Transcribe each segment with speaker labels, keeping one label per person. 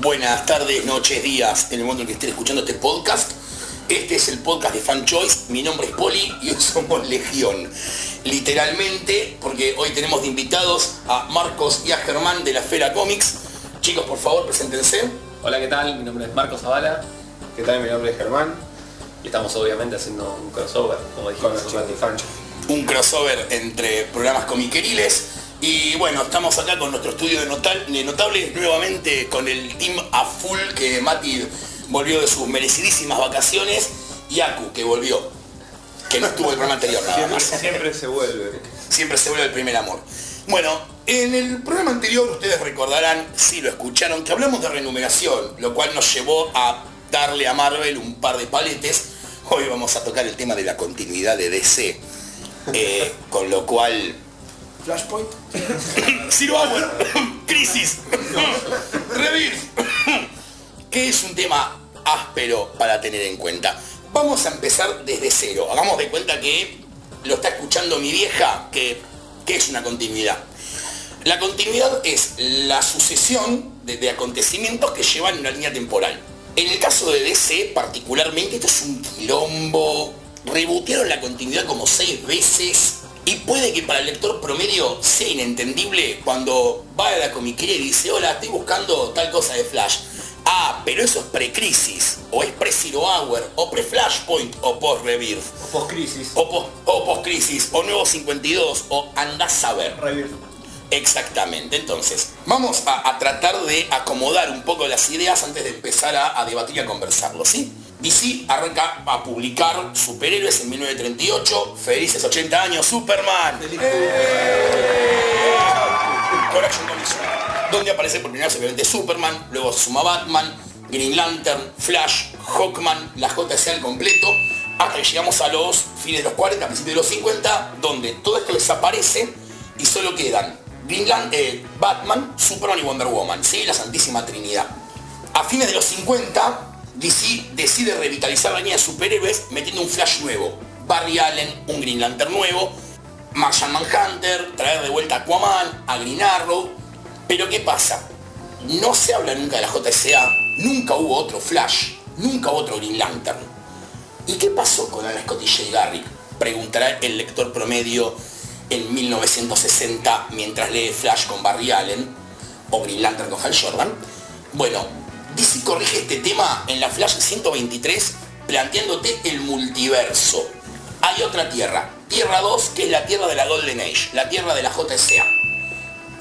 Speaker 1: buenas tardes, noches, días, en el momento en que estén escuchando este podcast. Este es el podcast de Fan Choice, mi nombre es Poli y hoy somos Legión. Literalmente, porque hoy tenemos de invitados a Marcos y a Germán de la Fera Comics. Chicos, por favor, preséntense.
Speaker 2: Hola, ¿qué tal? Mi nombre es Marcos Zavala
Speaker 3: ¿Qué tal? Mi nombre es Germán,
Speaker 2: y estamos obviamente haciendo un crossover, como
Speaker 3: con
Speaker 2: dijimos.
Speaker 3: los chicos de Fancho.
Speaker 1: Un crossover entre programas comiqueriles. Y bueno, estamos acá con nuestro estudio de, notal- de notables, nuevamente con el team a full que Mati volvió de sus merecidísimas vacaciones y Aku que volvió, que no estuvo el programa anterior nada
Speaker 3: Siempre,
Speaker 1: más.
Speaker 3: siempre se vuelve.
Speaker 1: Siempre se vuelve el primer amor. Bueno, en el programa anterior ustedes recordarán, si lo escucharon, que hablamos de renumeración, lo cual nos llevó a darle a Marvel un par de paletes. Hoy vamos a tocar el tema de la continuidad de DC. eh, con lo cual...
Speaker 4: Flashpoint.
Speaker 1: Zero Crisis, Rebirth, que es un tema áspero para tener en cuenta. Vamos a empezar desde cero. Hagamos de cuenta que lo está escuchando mi vieja, que, que es una continuidad. La continuidad es la sucesión de, de acontecimientos que llevan una línea temporal. En el caso de DC particularmente, esto es un quilombo. Rebotearon la continuidad como seis veces y puede que para el lector promedio sea inentendible cuando va a la comiquería y dice, hola, estoy buscando tal cosa de Flash. Ah, pero eso es pre-crisis, o es pre-Zero Hour, o pre-Flashpoint, o post-Rebirth,
Speaker 3: Post-crisis.
Speaker 1: o post- o post-crisis, o nuevo 52, o andás a ver. Exactamente, entonces vamos a, a tratar de acomodar un poco las ideas antes de empezar a, a debatir y a conversarlo, ¿sí? DC arranca a publicar superhéroes en 1938, felices 80 años, Superman. Con Action Comics, donde aparece por primera vez obviamente Superman, luego se suma Batman, Green Lantern, Flash, Hawkman, la JC al completo, hasta que llegamos a los fines de los 40, principios de los 50, donde todo esto desaparece y solo quedan Green Lan- eh, Batman, Superman y Wonder Woman, ¿sí? la Santísima Trinidad. A fines de los 50, DC decide revitalizar la línea de superhéroes metiendo un Flash nuevo, Barry Allen, un Green Lantern nuevo, Martian Manhunter, traer de vuelta a Aquaman, a Green Arrow. Pero ¿qué pasa? No se habla nunca de la JSA, nunca hubo otro Flash, nunca hubo otro Green Lantern. ¿Y qué pasó con Alan Scott y Jay Garrick? Preguntará el lector promedio en 1960 mientras lee Flash con Barry Allen o Green Lantern con Hal Jordan. Bueno, DC corrige este tema en la Flash 123 planteándote el multiverso. Hay otra tierra, Tierra 2, que es la tierra de la Golden Age, la tierra de la JSA.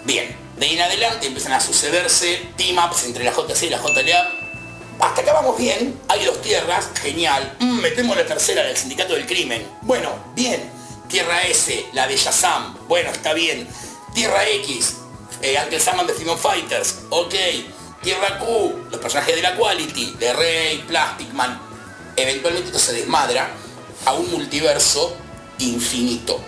Speaker 1: Bien, de ahí en adelante empiezan a sucederse team-ups entre la JC y la JLA. Hasta acá vamos bien, hay dos tierras, genial. Mm, metemos la tercera del Sindicato del Crimen. Bueno, bien. Tierra S, la de Shazam. Bueno, está bien. Tierra X, eh, Uncle Sam and the Freedom Fighters. Ok. Tierra Q, los personajes de la Quality, de Rey, Plastic Man. Eventualmente esto se desmadra a un multiverso infinito.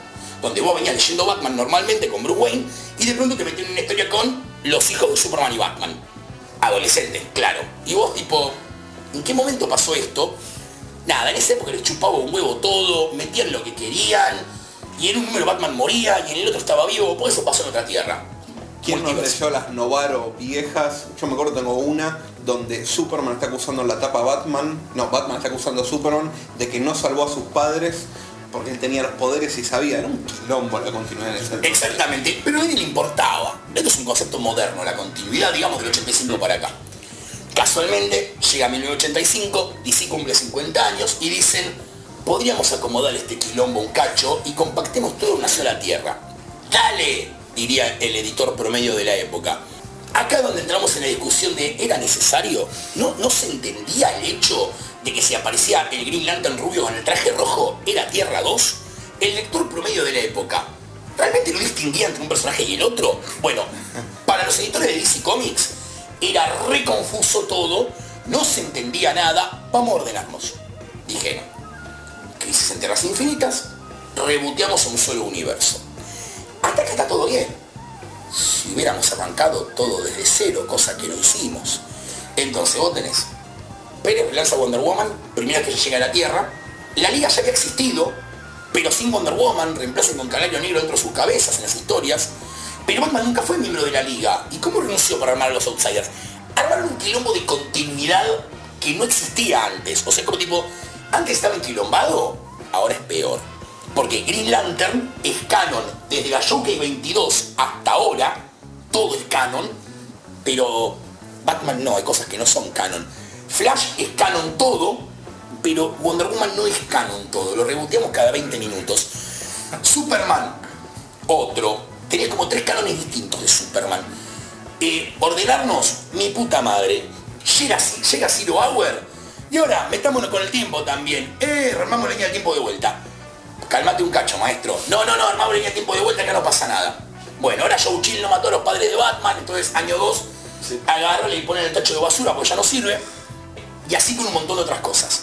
Speaker 1: Donde vos venías leyendo Batman normalmente con Bruce Wayne y de pronto te meten en una historia con los hijos de Superman y Batman. Adolescentes, claro. Y vos tipo, ¿en qué momento pasó esto? Nada, en esa época les chupaba un huevo todo, metían lo que querían, y en un número Batman moría y en el otro estaba vivo, por eso pasó en otra tierra.
Speaker 5: ¿Quién nos leyó las Novaro viejas? Yo me acuerdo tengo una donde Superman está acusando en la tapa a Batman, no, Batman está acusando a Superman de que no salvó a sus padres porque él tenía los poderes y sabía, era un quilombo la continuidad de ese
Speaker 1: Exactamente, pero a nadie le importaba. Esto es un concepto moderno, la continuidad, digamos, del 85 para acá. Casualmente, llega 1985, DC cumple 50 años y dicen, podríamos acomodar este quilombo un cacho y compactemos todo en una sola tierra. ¡Dale! Diría el editor promedio de la época. Acá donde entramos en la discusión de ¿era necesario? ¿No, ¿No se entendía el hecho de que si aparecía el Green Lantern rubio con el traje rojo era Tierra 2? El lector promedio de la época ¿Realmente no distinguía entre un personaje y el otro? Bueno, para los editores de DC Comics era re confuso todo, no se entendía nada, vamos a ordenarnos. Dijeron, crisis en tierras infinitas, reboteamos un solo universo. Hasta que está todo bien. Si hubiéramos arrancado todo desde cero, cosa que no hicimos. Entonces vos tenés Pérez lanza Wonder Woman, primera que llega a la Tierra. La liga ya había existido, pero sin Wonder Woman, reemplazan con Canario Negro dentro de sus cabezas en las historias. Pero Batman nunca fue miembro de la liga. ¿Y cómo renunció para armar a los Outsiders? armaron un quilombo de continuidad que no existía antes. O sea, como tipo, antes estaba enquilombado, ahora es peor. Porque Green Lantern es canon desde la Showcase 22 hasta ahora, todo es canon, pero Batman no, hay cosas que no son canon. Flash es canon todo, pero Wonder Woman no es canon todo, lo reboteamos cada 20 minutos. Superman, otro. Tenía como tres canones distintos de Superman. Eh, ordenarnos, mi puta madre. Llega, llega Zero Hour y ahora metámonos con el tiempo también. Eh, armamos la línea del tiempo de vuelta. Calmate un cacho, maestro. No, no, no, armamos la línea tiempo de vuelta que no pasa nada. Bueno, ahora Joe Chill no mató a los padres de Batman, entonces año 2 agarra y pone el tacho de basura porque ya no sirve. Y así con un montón de otras cosas.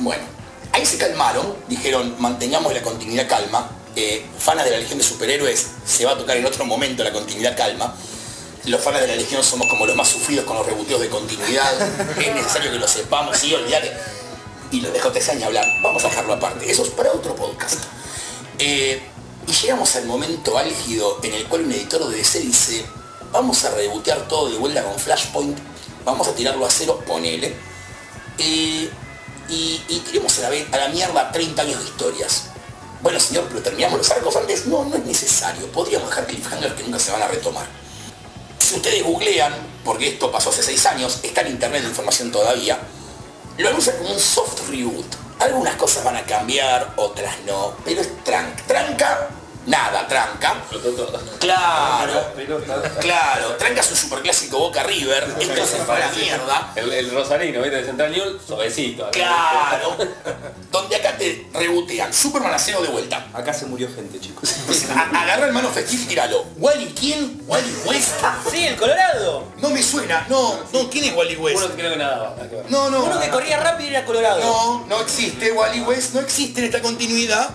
Speaker 1: Bueno, ahí se calmaron, dijeron mantengamos la continuidad calma. Eh, fanas de la Legión de Superhéroes se va a tocar en otro momento la continuidad calma. Los fanas de la Legión somos como los más sufridos con los reboteos de continuidad. es necesario que lo sepamos, sí, olvidate. Y lo dejo ni hablar. Vamos a dejarlo aparte. Eso es para otro podcast. Eh, y llegamos al momento álgido en el cual un editor de DC dice, vamos a rebotear todo de vuelta con Flashpoint, vamos a tirarlo a cero, ponele. Eh, y, y tiremos a la, a la mierda 30 años de historias. Bueno señor, pero terminamos los arcos antes. No, no es necesario. Podríamos dejar cliffhanger que nunca se van a retomar. Si ustedes googlean, porque esto pasó hace 6 años, está en internet la información todavía, lo anuncia como un soft reboot. Algunas cosas van a cambiar, otras no, pero es tranca. Tranca nada, tranca. Claro, claro, tranca su superclásico Boca River, esto se fue a la mierda.
Speaker 2: El, el Rosarino, ¿viste? De Central News, suavecito.
Speaker 1: Claro. Donde acá te rebotean. Superman a cero de vuelta.
Speaker 3: Acá se murió gente, chicos.
Speaker 1: A- agarra el mano festín y tíralo. ¿Wally quién? ¿Wally West?
Speaker 4: Sí, el Colorado.
Speaker 1: No me suena. No, no, ¿quién es Wally West?
Speaker 2: Uno que creo que nada.
Speaker 1: No, no.
Speaker 4: Uno que corría rápido y era Colorado.
Speaker 1: No, no existe Wally West, no existe en esta continuidad.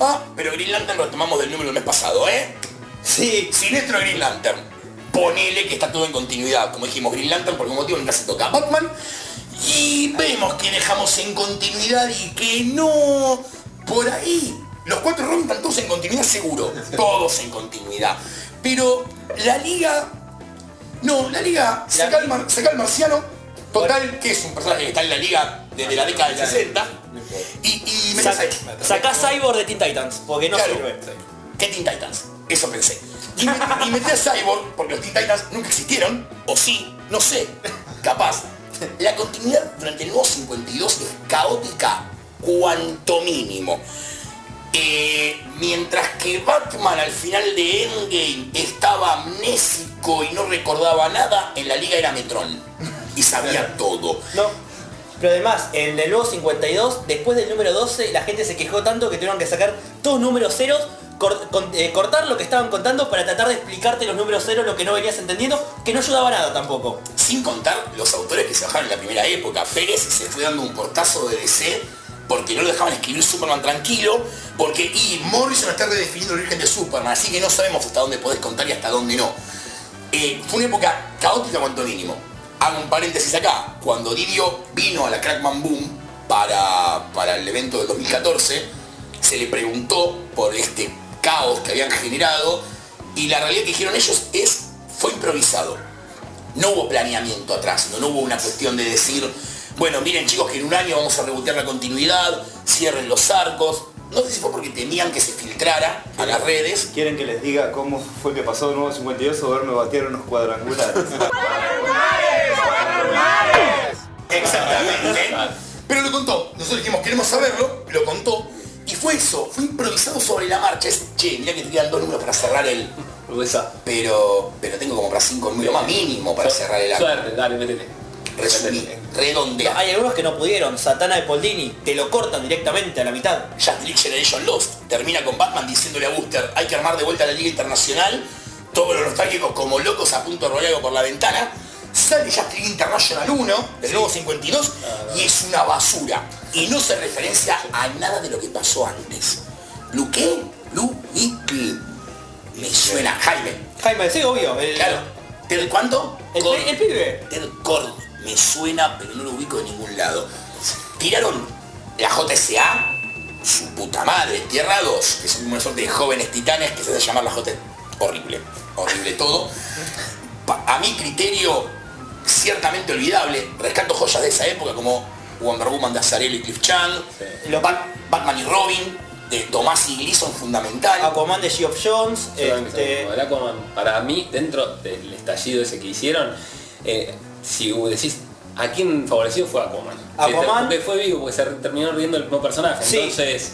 Speaker 1: Ah, pero Green Lantern lo tomamos del número del mes pasado, ¿eh?
Speaker 4: Sí.
Speaker 1: Sinestro Green Lantern. Ponele que está todo en continuidad. Como dijimos, Green Lantern por algún motivo nunca se toca a Batman. Y vemos que dejamos en continuidad y que no. Por ahí. Los cuatro Robin están todos en continuidad seguro. Todos en continuidad. Pero la liga. No, la liga se calma marciano. Total, que es un personaje que está en la liga desde la década del 60. Y, y
Speaker 4: Sac- Sacá Cyborg de Teen Titans, porque no
Speaker 1: Claro.
Speaker 4: sirve.
Speaker 1: ¿Qué Teen Titans? Eso pensé. Y, me- y metí a Cyborg, porque los Teen Titans nunca existieron, o sí, no sé, capaz. La continuidad durante el nuevo 52 es caótica, cuanto mínimo. Eh, mientras que Batman al final de Endgame estaba amnésico y no recordaba nada, en la liga era Metron. Y sabía todo.
Speaker 4: No. Pero además, en el nuevo 52, después del número 12, la gente se quejó tanto que tuvieron que sacar todos números ceros, eh, cortar lo que estaban contando para tratar de explicarte los números ceros, lo que no venías entendiendo, que no ayudaba nada tampoco.
Speaker 1: Sin contar los autores que se bajaron en la primera época. Pérez se fue dando un portazo de DC porque no lo dejaban escribir Superman tranquilo, porque y Morrison está redefiniendo el origen de Superman, así que no sabemos hasta dónde podés contar y hasta dónde no. Eh, fue una época caótica cuanto mínimo. Hago un paréntesis acá. Cuando Didio vino a la Crackman Boom para, para el evento del 2014, se le preguntó por este caos que habían generado y la realidad que dijeron ellos es, fue improvisado. No hubo planeamiento atrás, no, no hubo una cuestión de decir, bueno, miren chicos que en un año vamos a rebotear la continuidad, cierren los arcos. No sé si fue porque temían que se filtrara a las redes.
Speaker 3: ¿Quieren que les diga cómo fue que pasó de nuevo 52 o verme batear unos cuadrangulares?
Speaker 1: Exactamente. Pero lo contó. Nosotros dijimos, queremos saberlo, lo contó. Y fue eso, fue improvisado sobre la marcha. Es, che, mirá que te quedan dos números para cerrar el. Pero. Pero tengo como para cinco números más mínimo para cerrar el arco.
Speaker 2: Suerte, dale, métete.
Speaker 1: Resumí, redondea.
Speaker 4: Hay algunos que no pudieron. Satana de Poldini, te lo cortan directamente a la mitad.
Speaker 1: Justice League Generation Lost termina con Batman diciéndole a Booster hay que armar de vuelta la Liga Internacional, todos los nostálgicos como locos a punto de por la ventana, sale Justice League International 1, del nuevo 52, y es una basura. Y no se referencia a nada de lo que pasó antes. ¿Lu qué? Lu y Me suena Jaime.
Speaker 4: Jaime, sí, obvio. El,
Speaker 1: Claro. ¿Ted cuánto?
Speaker 4: el,
Speaker 1: Cord.
Speaker 4: el pibe.
Speaker 1: Ted Cord. Me suena, pero no lo ubico de ningún lado. Tiraron la JSA, su puta madre, Tierra 2, que son una suerte de jóvenes titanes que se hace llamar la J. Horrible, horrible todo. Pa- a mi criterio, ciertamente olvidable. Rescato joyas de esa época como Wonder Woman de Azarello y Cliff Chang,
Speaker 4: Lo-
Speaker 1: Bat- Batman y Robin de Tomás y Gleason fundamental.
Speaker 4: Aquaman de Geoff Jones. Este,
Speaker 2: el Aquaman, para mí, dentro del estallido ese que hicieron, eh, si decís a quién favoreció fue Aquaman.
Speaker 4: Aquaman.
Speaker 2: Porque fue vivo, porque se terminó riendo el mismo personaje.
Speaker 4: Sí.
Speaker 2: Entonces.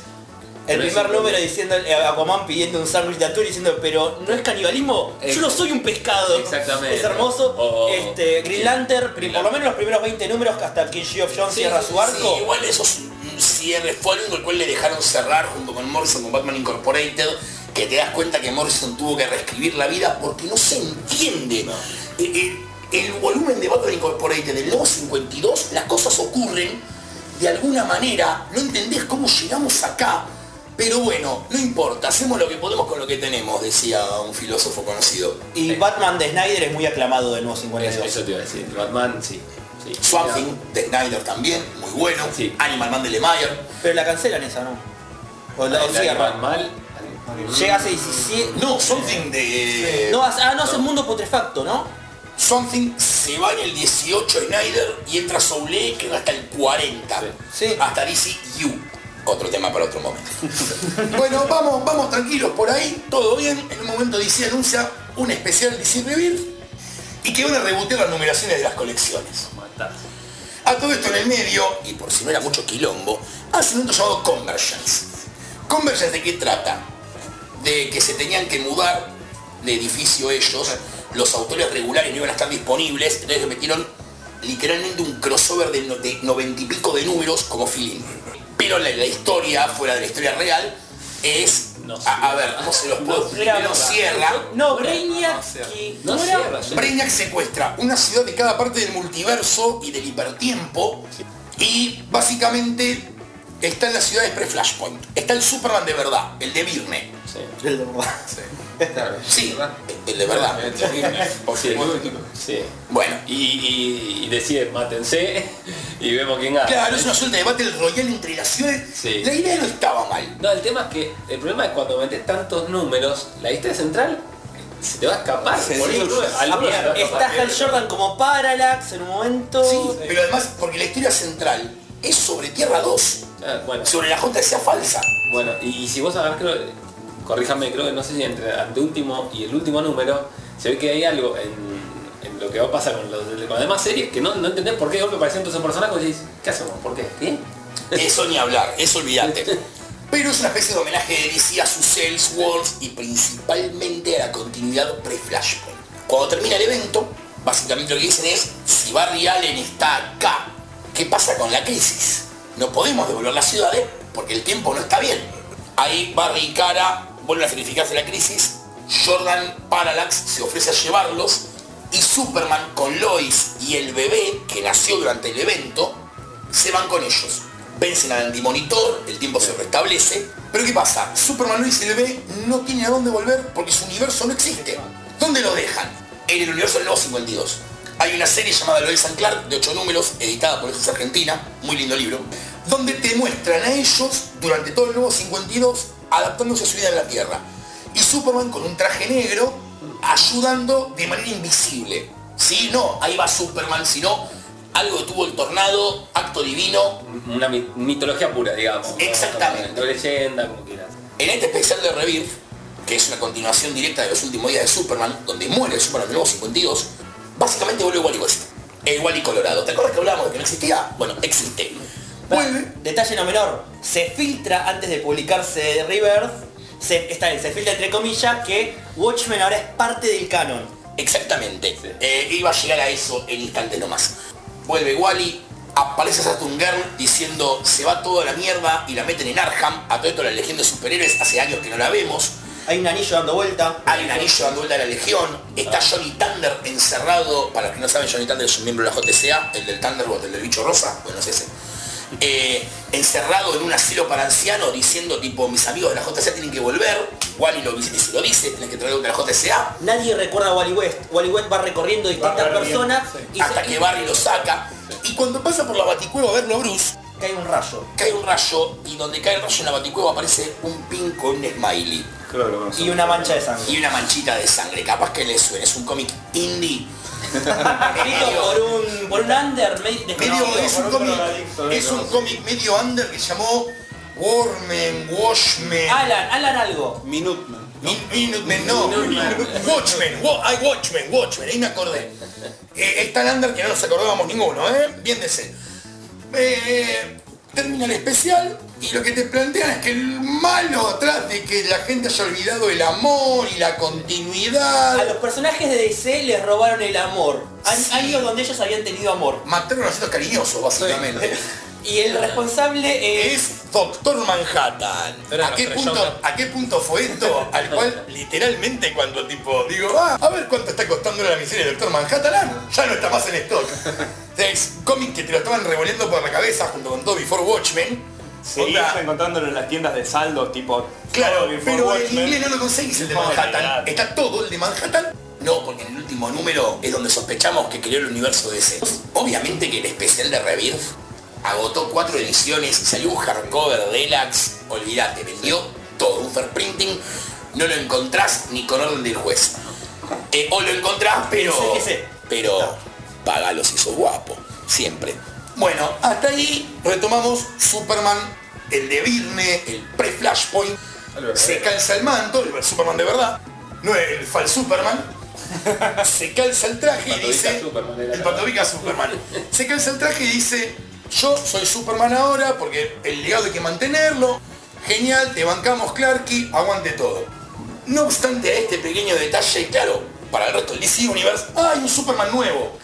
Speaker 4: El
Speaker 2: pero
Speaker 4: primer número diciendo eh, Aquaman pidiendo un sándwich de atún diciendo, pero no es canibalismo, yo no soy un pescado.
Speaker 2: Exactamente.
Speaker 4: Es hermoso. Este, Green. Lantern,
Speaker 2: Green
Speaker 4: por lo menos los primeros 20 números hasta que Geoff Jones
Speaker 2: Sí,
Speaker 4: cierra su arco.
Speaker 1: Sí, igual eso es un cierre, fue el único el cual le dejaron cerrar junto con Morrison con Batman Incorporated, que te das cuenta que Morrison tuvo que reescribir la vida porque no se entiende. Eh, eh, El, volumen de Batman Incorporated del nuevo 52, las cosas ocurren de alguna manera, no entendés cómo llegamos acá, pero bueno, no importa, hacemos lo que podemos con lo que tenemos, decía un filósofo conocido.
Speaker 4: Y Batman de Snyder es muy aclamado del nuevo
Speaker 2: Eso,
Speaker 4: 52.
Speaker 2: eso te iba a decir. Batman, sí. sí.
Speaker 1: Swamp Thing de Snyder también, muy bueno.
Speaker 2: Sí.
Speaker 1: Animal Man de Lemire.
Speaker 4: Pero la cancelan esa, ¿no? O la.
Speaker 2: Animal mal.
Speaker 4: Llega hace 17.
Speaker 1: No, Something de...
Speaker 4: No, hace- ah, no, hace mundo putrefacto, ¿no?
Speaker 1: Something se va en el 18 Snyder y entra Soule que va hasta el 40.
Speaker 4: Sí.
Speaker 1: Hasta DC U. Otro tema para otro momento. bueno, vamos, vamos tranquilos por ahí, todo bien. En un momento DC anuncia un especial DC Rebirth y que van a rebotear las numeraciones de las colecciones. A todo esto en el medio, y por si no era mucho quilombo, hace un llamado Convergence. ¿Convergence de qué trata? De que se tenían que mudar de edificio ellos, los autores regulares no iban a estar disponibles, entonces metieron literalmente un crossover de no- de noventa y pico de números como feeling. Pero la, la historia, fuera de la historia real, es...
Speaker 2: No
Speaker 1: a, a ver, ¿cómo se los puedo
Speaker 4: Era-
Speaker 1: Pero cierra.
Speaker 4: No, Brainiac.
Speaker 2: No cierra.
Speaker 1: Brainiac secuestra una ciudad de cada parte del multiverso y del hipertiempo y básicamente está en las ciudades pre-Flashpoint. Está el Superman de verdad, el de Virne.
Speaker 2: Sí.
Speaker 4: El de verdad.
Speaker 1: Sí, el de verdad.
Speaker 2: Sí, sí.
Speaker 1: Bueno,
Speaker 2: Y, y, y decide, mátense y vemos quién gana.
Speaker 1: claro, es una suerte de Battle Royale entre las ciudades.
Speaker 2: Sí.
Speaker 1: La idea no estaba mal.
Speaker 2: No, el tema es que el problema es cuando metes tantos números, la historia central se te va a escapar.
Speaker 5: Sí,
Speaker 2: Por
Speaker 5: sí.
Speaker 2: eso, se te va a
Speaker 4: Está. Hal Jordan como Parallax en un momento.
Speaker 1: Sí, pero además porque la historia central es sobre Tierra 2,
Speaker 2: Ah, bueno,
Speaker 1: sobre la JSA falsa.
Speaker 2: bueno, y si vos agarrás, creo, corríjame, creo que no sé si entre el anteúltimo y el último número, se ve que hay algo en, en lo que va a pasar con, los, con las demás series que no, no entendés por qué de golpe aparecen todos esos personajes y dices, ¿qué hacemos? ¿Por qué? ¿Qué?
Speaker 1: Eso ni hablar, eso olvídate. Pero es una especie de homenaje de DC a sus Elseworlds y principalmente a la continuidad pre-Flashpoint. Cuando termina el evento, básicamente lo que dicen es, si Barry Allen está acá, ¿qué pasa con la crisis? No podemos devolver las ciudades porque el tiempo no está bien. Ahí Barry y Cara vuelven a significarse la crisis, Jordan Parallax se ofrece a llevarlos y Superman con Lois y el bebé que nació durante el evento se van con ellos. Vencen al antimonitor, el tiempo se restablece. Pero ¿qué pasa? Superman Lois y el bebé no tienen a dónde volver porque su universo no existe. ¿Dónde lo dejan? En el universo del nuevo 52. Hay una serie llamada Lois and Clark de 8 números, editada por Jesús Argentina, muy lindo libro, donde te muestran a ellos durante todo el nuevo 52 adaptándose a su vida en la Tierra. Y Superman con un traje negro ayudando de manera invisible. Sí, no, ahí va Superman, sino algo tuvo el tornado, acto divino.
Speaker 2: Una mi- mitología pura, digamos.
Speaker 1: Exactamente.
Speaker 2: No leyenda, como quieras.
Speaker 1: En este especial de Rebirth, que es una continuación directa de los últimos días de Superman, donde muere el Superman nuevo 52, básicamente vuelve Wally West. El Wally Colorado. ¿Te acuerdas que hablábamos de que no existía? Bueno, existe.
Speaker 4: Detalle no menor, se filtra antes de publicarse Rebirth, se, está bien, se filtra entre comillas que Watchmen ahora es parte del canon.
Speaker 1: Exactamente.
Speaker 2: Sí.
Speaker 1: Eh, iba a llegar a eso en instante nomás. Vuelve Wally, aparece Saturn Girl diciendo se va toda la mierda y la meten en Arkham. A todo esto la Legión de Superhéroes hace años que no la vemos.
Speaker 4: Hay un anillo dando vuelta.
Speaker 1: Hay un anillo dando vuelta a la Legión. Está Johnny Thunder encerrado. Para los que no saben, Johnny Thunder es un miembro de la JCA, el del Thunderbolt, el del bicho rosa. Bueno, es ese. Eh, encerrado en un asilo para ancianos diciendo tipo mis amigos de la JCA tienen que volver. Wally lo visita y se lo dice, tienen que traerlo de la JCA.
Speaker 4: Nadie recuerda a Wally West. Wally West va recorriendo distintas personas y
Speaker 1: hasta
Speaker 4: se-
Speaker 1: que Barry lo saca. Y cuando pasa por la baticueva a verlo a Bruce,
Speaker 4: cae un rayo.
Speaker 1: cae un rayo y donde cae el rayo en la baticueva aparece un pin con un smiley.
Speaker 3: Creo que lo conozco.
Speaker 4: Y una mancha de sangre.
Speaker 1: y una manchita de sangre. Capaz que le suene. Es un cómic indie.
Speaker 4: Escrito por un, por un under me-
Speaker 1: Medio, es un cómic, es un cómic medio under que se llamó Warman, Washman.
Speaker 4: Alan, Alan algo.
Speaker 5: Minuteman.
Speaker 1: Min- Minutemen, no. Watchmen, Wa- ay, Watchmen, Watchmen, ahí me acordé. Eh, es tan under que no nos acordábamos ninguno, ¿eh? Bien de ser. Eh, termina el especial y lo que te plantean es que el malo atrás de que la gente haya olvidado el amor y la continuidad.
Speaker 4: A los personajes de DC les robaron el amor.
Speaker 1: Sí.
Speaker 4: Años donde ellos habían tenido amor.
Speaker 1: Mataron a los cariñosos, básicamente.
Speaker 4: Y el responsable es...
Speaker 1: es Doctor Manhattan. ¿A qué, punto,
Speaker 2: Joker.
Speaker 1: ¿A qué punto fue esto? Al cual literalmente cuando tipo digo, ah, a ver cuánto está costando la miseria de Doctor Manhattan, ah, ya no está más en stock. Es cómic que te lo estaban revolviendo por la cabeza junto con todo Before Watchmen.
Speaker 3: Seguís encontrándolo en las tiendas de saldo, tipo...
Speaker 1: Claro, pero en
Speaker 3: Watchmen.
Speaker 1: inglés no lo conseguís el de Manhattan. ¿Está todo el de Manhattan? No, porque en el último número es donde sospechamos que creó el universo de ese. Obviamente que el especial de Rebirth agotó cuatro ediciones, salió un hardcover deluxe, olvídate, vendió todo, un fair printing, no lo encontrás ni con orden del juez. Eh, o lo encontrás, pero.
Speaker 4: Ese, ese.
Speaker 1: Pero pagalo si sos guapo, siempre. Bueno, hasta ahí retomamos Superman, el de Virne, el pre-Flashpoint. Se calza el manto, el Superman de verdad, no es el fal Superman. Se calza el traje y dice.
Speaker 2: Superman
Speaker 1: el Patovica Superman. Se calza el traje y dice, yo soy Superman ahora porque el legado hay que mantenerlo. Genial, te bancamos Clarky, aguante todo. No obstante a este pequeño detalle, claro, para el resto del DC Universe, hay un Superman nuevo.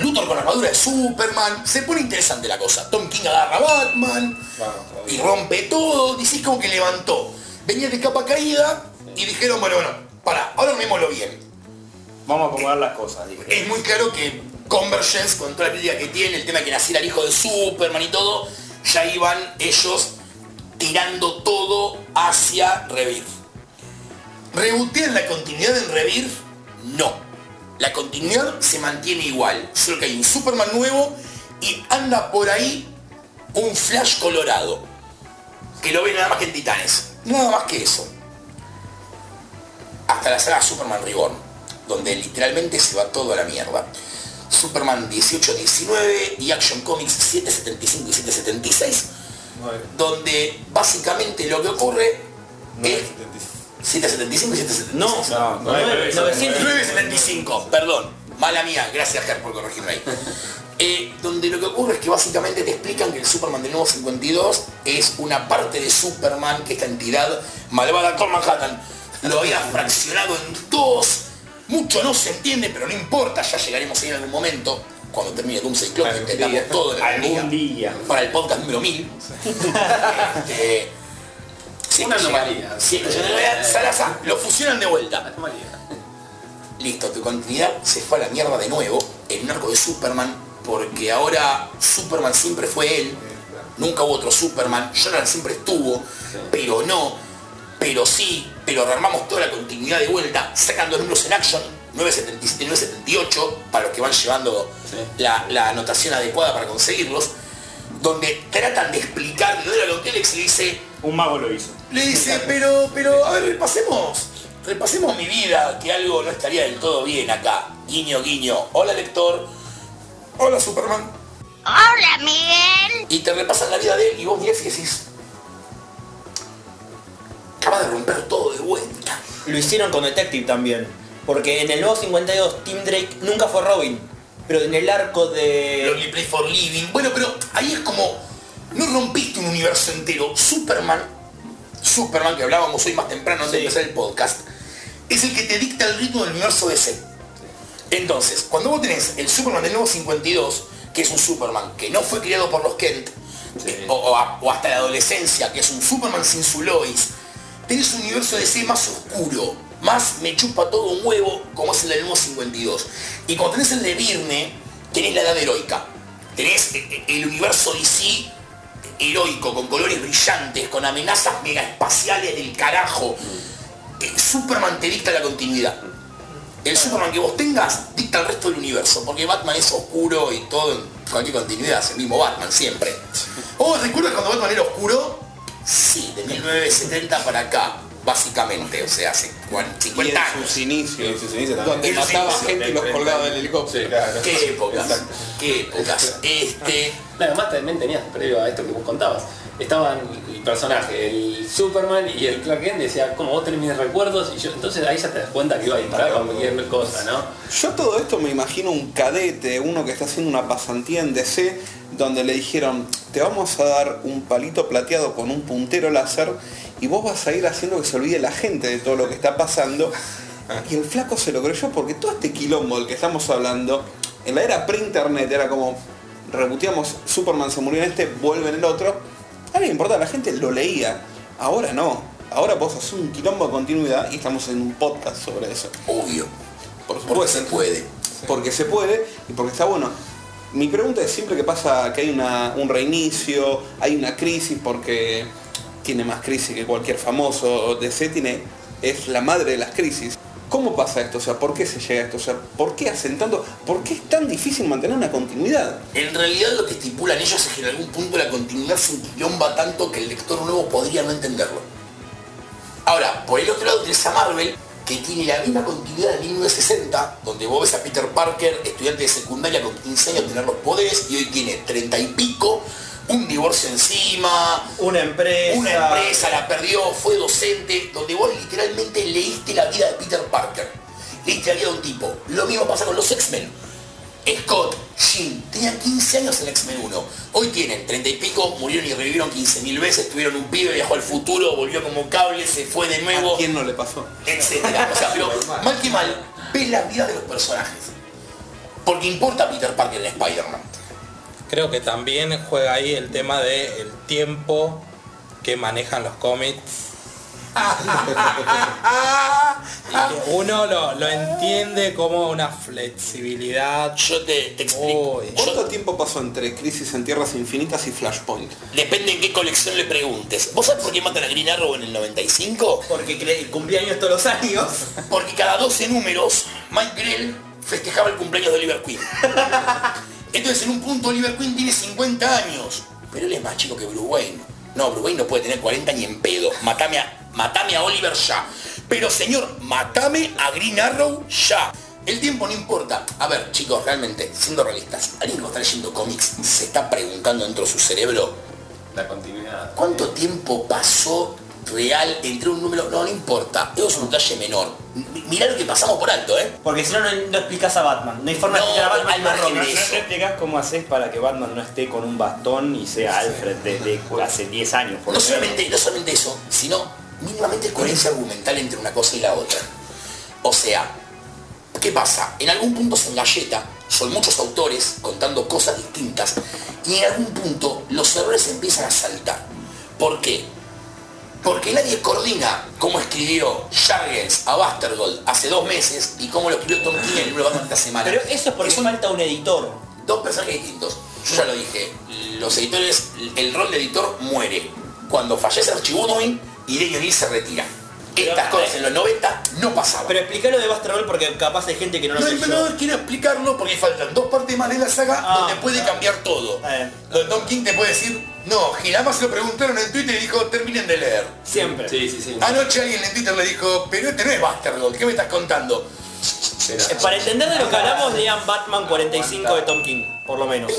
Speaker 1: Luthor con armadura de Superman, se pone interesante la cosa. Tom King agarra a Batman y rompe todo. DC como que levantó. Venía de capa caída y dijeron, bueno, bueno, para, ahora armémoslo bien.
Speaker 3: Vamos a acomodar las cosas, dije.
Speaker 1: Es muy claro que Convergence, con toda la crítica que tiene, el tema de que naciera el hijo de Superman y todo, ya iban ellos tirando todo hacia Rebirth. ¿Rebotean la continuidad en Rebirth? No. La continuidad se mantiene igual, solo que hay un Superman nuevo y anda por ahí un Flash colorado. Que lo ve nada más que en Titanes. Nada más que eso. Hasta la saga Superman Reborn, donde literalmente se va todo a la mierda. Superman 18-19 y Action Comics 775 y 776, donde básicamente lo que ocurre es 775 y 776.
Speaker 4: No,
Speaker 3: No, no,
Speaker 4: nueve-
Speaker 3: no,
Speaker 4: 900.
Speaker 1: 975, perdón. Mala mía, gracias Ger por corregirme ahí. Eh, donde lo que ocurre es que básicamente te explican que el Superman del nuevo 52 es una parte de Superman, que esta entidad malvada con Manhattan lo había fraccionado en dos. Mucho no se entiende, pero no importa, ya llegaremos ahí en algún momento, cuando termine Doomsday Clock, intentamos todo en algún
Speaker 3: día.
Speaker 1: para el podcast número 1000. Este,
Speaker 2: Una anomalía.
Speaker 1: Si es que llega- Salazar, lo fusionan de vuelta.
Speaker 2: Anomalía.
Speaker 1: Listo, tu continuidad se fue a la mierda de nuevo en un arco de Superman, porque ahora Superman siempre fue él, nunca hubo otro Superman, Jonathan siempre estuvo, pero no, pero sí, pero rearmamos toda la continuidad de vuelta, sacando números en action, 977 y 978, para los que van llevando
Speaker 2: Sí.
Speaker 1: la, la anotación adecuada para conseguirlos, donde tratan de explicar, de lo que Alex le dice,
Speaker 3: Un mago lo hizo.
Speaker 1: Le dice, pero, pero, a ver, repasemos. Repasemos mi vida, que algo no estaría del todo bien acá. Guiño, guiño. Hola, lector. Hola, Superman.
Speaker 6: Hola, Miguel.
Speaker 1: Y te repasan la vida de él y vos mirás y decís... Acaba de romper todo de vuelta.
Speaker 4: Lo hicieron con Detective también. Porque en el nuevo 52 Tim Drake nunca fue Robin. Pero en el arco de...
Speaker 1: Lonely Play for Living. Bueno, pero ahí es como... No rompiste un universo entero. Superman, Superman, que hablábamos hoy más temprano antes de empezar el podcast, es el que te dicta el ritmo del universo DC. Entonces, cuando vos tenés el Superman del nuevo 52, que es un Superman que no fue criado por los Kent, eh, o, o a- o hasta la adolescencia, que es un Superman sin su Lois, tenés un universo DC más oscuro, más me chupa todo un huevo, como es el del nuevo 52. Y cuando tenés el de Virne, tenés la edad heroica. Tenés eh, eh, el universo DC heroico, con colores brillantes, con amenazas mega espaciales del carajo. Eh, Superman te dicta la continuidad. El Superman que vos tengas dicta el resto del universo, porque Batman es oscuro y todo en cualquier continuidad, es el mismo Batman siempre. ¿Oh, recuerdas cuando Batman era oscuro? Sí, de 1970 para acá. Básicamente, o sea, hace cuan-
Speaker 5: Y
Speaker 1: 50
Speaker 5: en
Speaker 1: años.
Speaker 5: sus inicios,
Speaker 2: En sus inicios también.
Speaker 5: donde
Speaker 1: En
Speaker 5: mataba gente y los colgaba del helicóptero.
Speaker 2: Sí.
Speaker 3: Claro.
Speaker 1: Qué épocas, qué épocas. Este,
Speaker 2: No, además también tenías, previo a esto que vos contabas, estaban el personaje, el Superman y el Clark Kent, decía, como vos tenés mis recuerdos, y yo, entonces ahí ya te das cuenta que iba a disparar con cualquier cosa, ¿no?
Speaker 5: Yo todo esto me imagino un cadete, uno que está haciendo una pasantía en DC, donde le dijeron, te vamos a dar un palito plateado con un puntero láser y vos vas a ir haciendo que se olvide la gente de todo lo que está pasando. Y el flaco se lo creyó porque todo este quilombo del que estamos hablando, en la era pre-internet era como, reboteamos, Superman se murió en este, vuelve en el otro. A nadie le importa, la gente lo leía. Ahora no. Ahora vos haces un quilombo de continuidad y estamos en un podcast sobre eso.
Speaker 1: obvio,
Speaker 5: Por
Speaker 1: porque se puede.
Speaker 5: Porque se puede y porque está bueno. Mi pregunta es siempre que pasa que hay una- un reinicio, hay una crisis porque tiene más crisis que cualquier famoso, DC tiene, es la madre de las crisis. ¿Cómo pasa esto? O sea, ¿por qué se llega a esto? O sea, ¿por qué hacen tanto? ¿Por qué es tan difícil mantener una continuidad?
Speaker 1: En realidad lo que estipulan ellos es que en algún punto la continuidad se enquilomba tanto que el lector nuevo podría no entenderlo. Ahora, por el otro lado tienes a Marvel, que tiene la misma continuidad de 1960, donde vos ves a Peter Parker, estudiante de secundaria con 15 años, tener los poderes, y hoy tiene 30 y pico, un divorcio encima,
Speaker 4: Una empresa.
Speaker 1: una empresa la perdió, fue docente, donde vos literalmente leíste la vida de Peter Parker. Leíste la vida de un tipo. Lo mismo pasa con los X-Men. Scott, Jean, tenían 15 años en X-Men 1. Hoy tienen 30 y pico, murieron y revivieron 15.000 veces, tuvieron un pibe, viajó al futuro, volvió como cable, se fue de nuevo,
Speaker 5: ¿A quién no le pasó?
Speaker 1: etcétera. O sea, pero mal que mal, ves la vida de los personajes. Porque importa Peter Parker en Spider-Man.
Speaker 7: Creo que también juega ahí el tema del el tiempo que manejan los cómics. Y que uno lo, lo entiende como una flexibilidad.
Speaker 1: Yo te, te explico.
Speaker 7: Uy.
Speaker 1: Yo-
Speaker 5: ¿Cuánto tiempo pasó entre Crisis en Tierras Infinitas y Flashpoint?
Speaker 1: Depende en qué colección le preguntes. ¿Vos sabés por qué matan a Green Arrow en el 95?
Speaker 4: Porque cumplía años todos los años.
Speaker 1: Porque cada 12 números, Mike Grell festejaba el cumpleaños de Oliver Queen. Entonces en un punto Oliver Queen tiene 50 años, pero él es más chico que Bruce Wayne. No, Bruce Wayne no puede tener 40 ni en pedo. Matame a, matame a Oliver ya. Pero señor, matame a Green Arrow ya. El tiempo no importa. A ver, chicos, realmente, siendo realistas, alguien que está leyendo cómics se está preguntando dentro de su cerebro,
Speaker 2: La continuidad.
Speaker 1: ¿Cuánto tiempo pasó real entre un número? No, no importa. Eso es un detalle menor. M- Mirá lo que pasamos por alto, ¿eh?
Speaker 4: Porque si no, no, no explicas a Batman. No hay forma
Speaker 1: No,
Speaker 4: de explicar a Batman
Speaker 1: al margen de
Speaker 3: No
Speaker 1: eso.
Speaker 3: te explicás cómo haces para que Batman no esté con un bastón y sea Alfred desde hace 10 años. por
Speaker 1: No solamente, no solamente eso, sino mínimamente coherencia argumental entre una cosa y la otra. O sea, ¿qué pasa? En algún punto se engalleta, son muchos autores contando cosas distintas, y en algún punto los errores empiezan a saltar. ¿Por qué? Porque nadie coordina cómo escribió Jargens a Bastergold hace dos meses y cómo lo escribió Tom King en el libro de Batman esta semana.
Speaker 4: Pero eso es porque
Speaker 1: son
Speaker 4: falta un editor.
Speaker 1: dos personajes distintos. Yo ya lo dije, los editores, el rol de editor muere cuando fallece Archie Goodwin y Daniel se retira. Estas
Speaker 4: Pero-
Speaker 1: cosas en los 90 no pasaban.
Speaker 4: Pero explícalo de Buster Roll porque capaz hay gente que no lo
Speaker 1: no,
Speaker 4: sé
Speaker 1: no, quiero explicarlo porque faltan dos partes más de la saga
Speaker 4: Ah,
Speaker 1: donde puede cambiar todo.
Speaker 4: Eh.
Speaker 1: Donde Tom King te puede decir, no, Girama se lo preguntaron en Twitter y dijo, terminen de leer.
Speaker 4: Siempre.
Speaker 2: Sí, sí, sí.
Speaker 1: Anoche alguien en Twitter le dijo, pero este no es Bastard ¿qué me estás contando?
Speaker 2: Pero-
Speaker 4: Eh, Para entender de lo que hablamos, lean Batman 45 de Tom King, por lo menos.